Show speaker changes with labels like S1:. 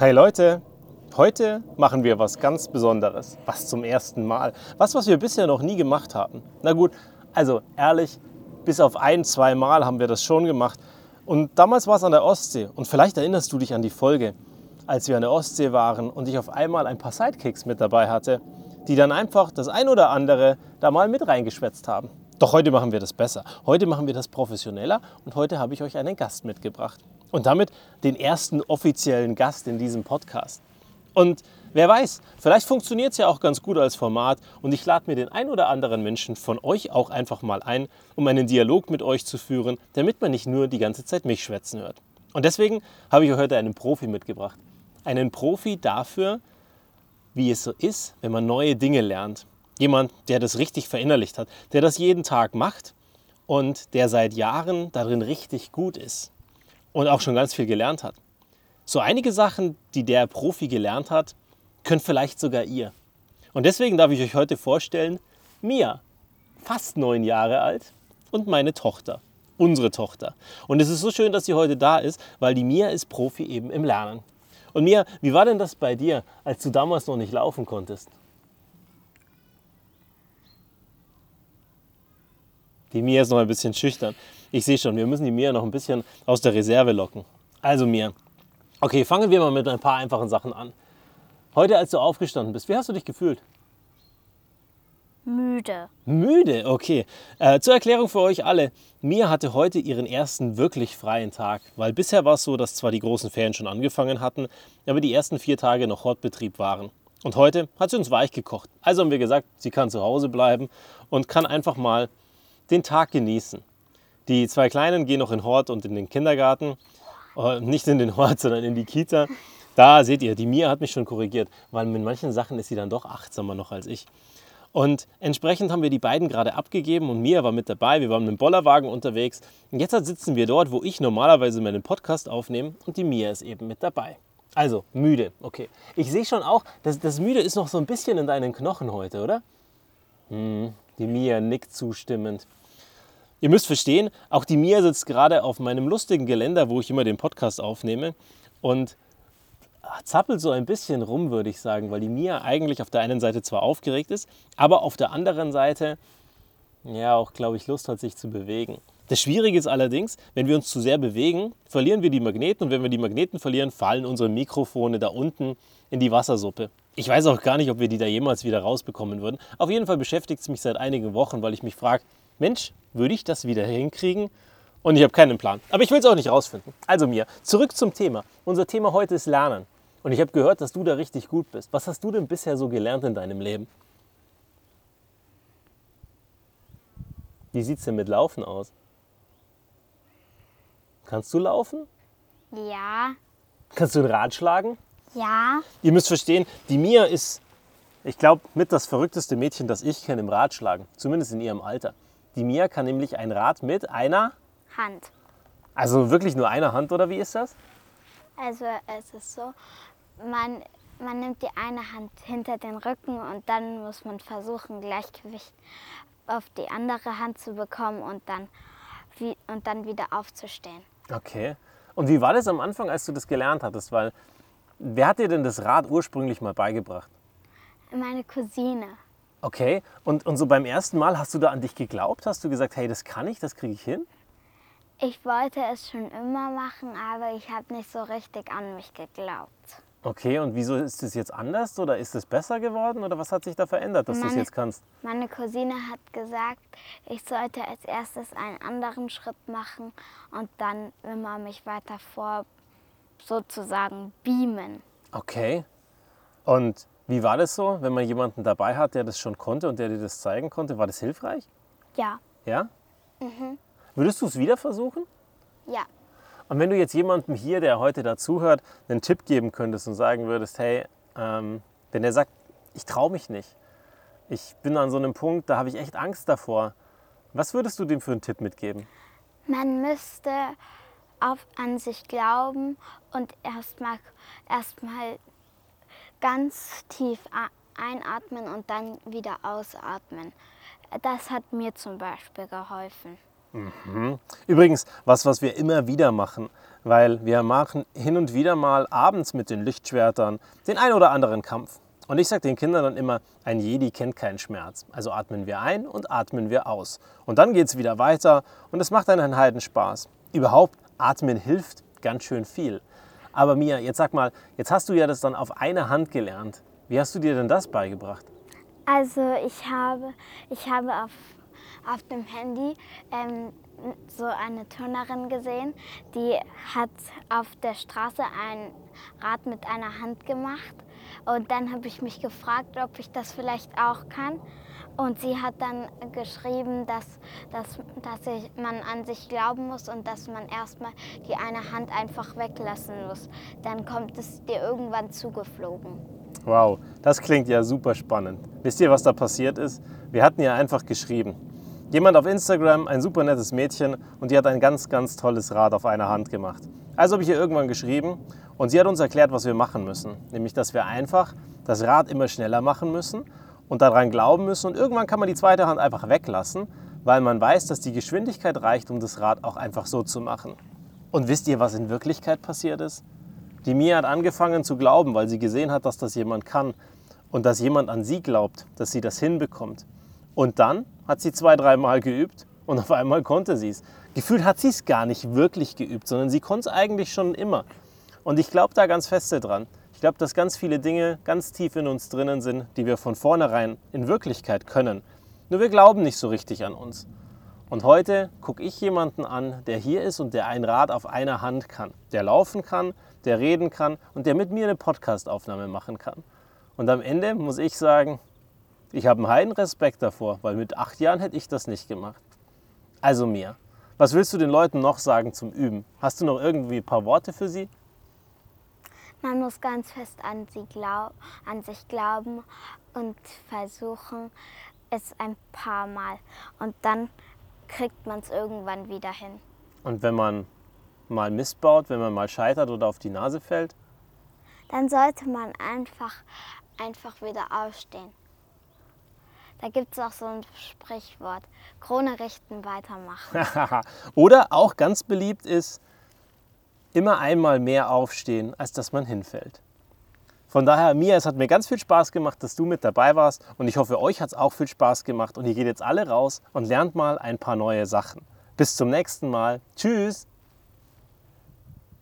S1: Hey Leute, heute machen wir was ganz Besonderes, was zum ersten Mal, was, was wir bisher noch nie gemacht haben. Na gut, also ehrlich, bis auf ein, zwei Mal haben wir das schon gemacht. Und damals war es an der Ostsee. Und vielleicht erinnerst du dich an die Folge, als wir an der Ostsee waren und ich auf einmal ein paar Sidekicks mit dabei hatte, die dann einfach das ein oder andere da mal mit reingeschwätzt haben. Doch heute machen wir das besser. Heute machen wir das professioneller und heute habe ich euch einen Gast mitgebracht. Und damit den ersten offiziellen Gast in diesem Podcast. Und wer weiß, vielleicht funktioniert es ja auch ganz gut als Format und ich lade mir den ein oder anderen Menschen von euch auch einfach mal ein, um einen Dialog mit euch zu führen, damit man nicht nur die ganze Zeit mich schwätzen hört. Und deswegen habe ich euch heute einen Profi mitgebracht. Einen Profi dafür, wie es so ist, wenn man neue Dinge lernt. Jemand, der das richtig verinnerlicht hat, der das jeden Tag macht und der seit Jahren darin richtig gut ist und auch schon ganz viel gelernt hat. So einige Sachen, die der Profi gelernt hat, könnt vielleicht sogar ihr. Und deswegen darf ich euch heute vorstellen, Mia, fast neun Jahre alt und meine Tochter, unsere Tochter. Und es ist so schön, dass sie heute da ist, weil die Mia ist Profi eben im Lernen. Und Mia, wie war denn das bei dir, als du damals noch nicht laufen konntest? Die Mia ist noch ein bisschen schüchtern. Ich sehe schon, wir müssen die Mia noch ein bisschen aus der Reserve locken. Also Mia, okay, fangen wir mal mit ein paar einfachen Sachen an. Heute, als du aufgestanden bist, wie hast du dich gefühlt?
S2: Müde.
S1: Müde, okay. Äh, zur Erklärung für euch alle. Mia hatte heute ihren ersten wirklich freien Tag, weil bisher war es so, dass zwar die großen Ferien schon angefangen hatten, aber die ersten vier Tage noch Hortbetrieb waren. Und heute hat sie uns weich gekocht. Also haben wir gesagt, sie kann zu Hause bleiben und kann einfach mal den Tag genießen. Die zwei Kleinen gehen noch in Hort und in den Kindergarten. Äh, nicht in den Hort, sondern in die Kita. Da seht ihr, die Mia hat mich schon korrigiert, weil mit manchen Sachen ist sie dann doch achtsamer noch als ich. Und entsprechend haben wir die beiden gerade abgegeben und Mia war mit dabei. Wir waren mit dem Bollerwagen unterwegs. Und jetzt sitzen wir dort, wo ich normalerweise meinen Podcast aufnehme und die Mia ist eben mit dabei. Also, müde, okay. Ich sehe schon auch, das, das Müde ist noch so ein bisschen in deinen Knochen heute, oder? Hm, die Mia nickt zustimmend. Ihr müsst verstehen, auch die Mia sitzt gerade auf meinem lustigen Geländer, wo ich immer den Podcast aufnehme und zappelt so ein bisschen rum, würde ich sagen, weil die Mia eigentlich auf der einen Seite zwar aufgeregt ist, aber auf der anderen Seite ja auch, glaube ich, Lust hat, sich zu bewegen. Das Schwierige ist allerdings, wenn wir uns zu sehr bewegen, verlieren wir die Magneten und wenn wir die Magneten verlieren, fallen unsere Mikrofone da unten in die Wassersuppe. Ich weiß auch gar nicht, ob wir die da jemals wieder rausbekommen würden. Auf jeden Fall beschäftigt es mich seit einigen Wochen, weil ich mich frage, Mensch, würde ich das wieder hinkriegen? Und ich habe keinen Plan. Aber ich will es auch nicht rausfinden. Also mir, zurück zum Thema. Unser Thema heute ist Lernen. Und ich habe gehört, dass du da richtig gut bist. Was hast du denn bisher so gelernt in deinem Leben? Wie sieht es denn mit Laufen aus? Kannst du laufen?
S2: Ja.
S1: Kannst du ein Rad schlagen?
S2: Ja.
S1: Ihr müsst verstehen, die Mia ist, ich glaube, mit das verrückteste Mädchen, das ich kenne im Radschlagen. Zumindest in ihrem Alter. Die Mia kann nämlich ein Rad mit einer,
S2: Hand.
S1: also wirklich nur einer Hand oder wie ist das?
S2: Also es ist so, man, man nimmt die eine Hand hinter den Rücken und dann muss man versuchen, Gleichgewicht auf die andere Hand zu bekommen und dann, wie, und dann wieder aufzustehen.
S1: Okay. Und wie war das am Anfang, als du das gelernt hattest? Weil, wer hat dir denn das Rad ursprünglich mal beigebracht?
S2: Meine Cousine.
S1: Okay. Und, und so beim ersten Mal, hast du da an dich geglaubt? Hast du gesagt, hey, das kann ich, das kriege ich hin?
S2: Ich wollte es schon immer machen, aber ich habe nicht so richtig an mich geglaubt.
S1: Okay, und wieso ist es jetzt anders oder ist es besser geworden oder was hat sich da verändert, dass du es jetzt kannst?
S2: Meine Cousine hat gesagt, ich sollte als erstes einen anderen Schritt machen und dann immer mich weiter vor sozusagen beamen.
S1: Okay. Und wie war das so, wenn man jemanden dabei hat, der das schon konnte und der dir das zeigen konnte? War das hilfreich?
S2: Ja,
S1: Ja? Würdest du es wieder versuchen?
S2: ja.
S1: Und wenn du jetzt jemandem hier, der heute dazuhört, einen Tipp geben könntest und sagen würdest, hey, ähm, wenn der sagt, ich traue mich nicht, ich bin an so einem Punkt, da habe ich echt Angst davor, was würdest du dem für einen Tipp mitgeben?
S2: Man müsste auf, an sich glauben und erstmal erstmal ganz tief einatmen und dann wieder ausatmen. Das hat mir zum Beispiel geholfen.
S1: Übrigens, was, was wir immer wieder machen, weil wir machen hin und wieder mal abends mit den Lichtschwertern den ein oder anderen Kampf. Und ich sage den Kindern dann immer, ein Jedi kennt keinen Schmerz. Also atmen wir ein und atmen wir aus. Und dann geht es wieder weiter und es macht einen Heidenspaß. Überhaupt, atmen hilft ganz schön viel. Aber Mia, jetzt sag mal, jetzt hast du ja das dann auf eine Hand gelernt. Wie hast du dir denn das beigebracht?
S2: Also ich habe, ich habe auf, auf dem Handy ähm, so eine Turnerin gesehen, die hat auf der Straße ein Rad mit einer Hand gemacht. Und dann habe ich mich gefragt, ob ich das vielleicht auch kann. Und sie hat dann geschrieben, dass, dass, dass ich, man an sich glauben muss und dass man erstmal die eine Hand einfach weglassen muss. Dann kommt es dir irgendwann zugeflogen.
S1: Wow, das klingt ja super spannend. Wisst ihr, was da passiert ist? Wir hatten ja einfach geschrieben. Jemand auf Instagram, ein super nettes Mädchen, und die hat ein ganz, ganz tolles Rad auf einer Hand gemacht. Also habe ich ihr irgendwann geschrieben und sie hat uns erklärt, was wir machen müssen. Nämlich, dass wir einfach das Rad immer schneller machen müssen und daran glauben müssen. Und irgendwann kann man die zweite Hand einfach weglassen, weil man weiß, dass die Geschwindigkeit reicht, um das Rad auch einfach so zu machen. Und wisst ihr, was in Wirklichkeit passiert ist? Die Mia hat angefangen zu glauben, weil sie gesehen hat, dass das jemand kann und dass jemand an sie glaubt, dass sie das hinbekommt. Und dann hat sie zwei, dreimal geübt und auf einmal konnte sie es. Gefühlt hat sie es gar nicht wirklich geübt, sondern sie konnte es eigentlich schon immer. Und ich glaube da ganz feste dran. Ich glaube, dass ganz viele Dinge ganz tief in uns drinnen sind, die wir von vornherein in Wirklichkeit können. Nur wir glauben nicht so richtig an uns. Und heute gucke ich jemanden an, der hier ist und der ein Rad auf einer Hand kann, der laufen kann, der reden kann und der mit mir eine Podcastaufnahme machen kann. Und am Ende muss ich sagen, ich habe einen heiden Respekt davor, weil mit acht Jahren hätte ich das nicht gemacht. Also mir, was willst du den Leuten noch sagen zum Üben? Hast du noch irgendwie ein paar Worte für sie?
S2: Man muss ganz fest an, sie glaub, an sich glauben und versuchen es ein paar Mal. Und dann kriegt man es irgendwann wieder hin.
S1: Und wenn man mal missbaut, wenn man mal scheitert oder auf die Nase fällt?
S2: Dann sollte man einfach, einfach wieder aufstehen. Da gibt es auch so ein Sprichwort, Krone richten, weitermachen.
S1: oder auch ganz beliebt ist, immer einmal mehr aufstehen, als dass man hinfällt. Von daher, Mia, es hat mir ganz viel Spaß gemacht, dass du mit dabei warst und ich hoffe, euch hat es auch viel Spaß gemacht und ihr geht jetzt alle raus und lernt mal ein paar neue Sachen. Bis zum nächsten Mal. Tschüss!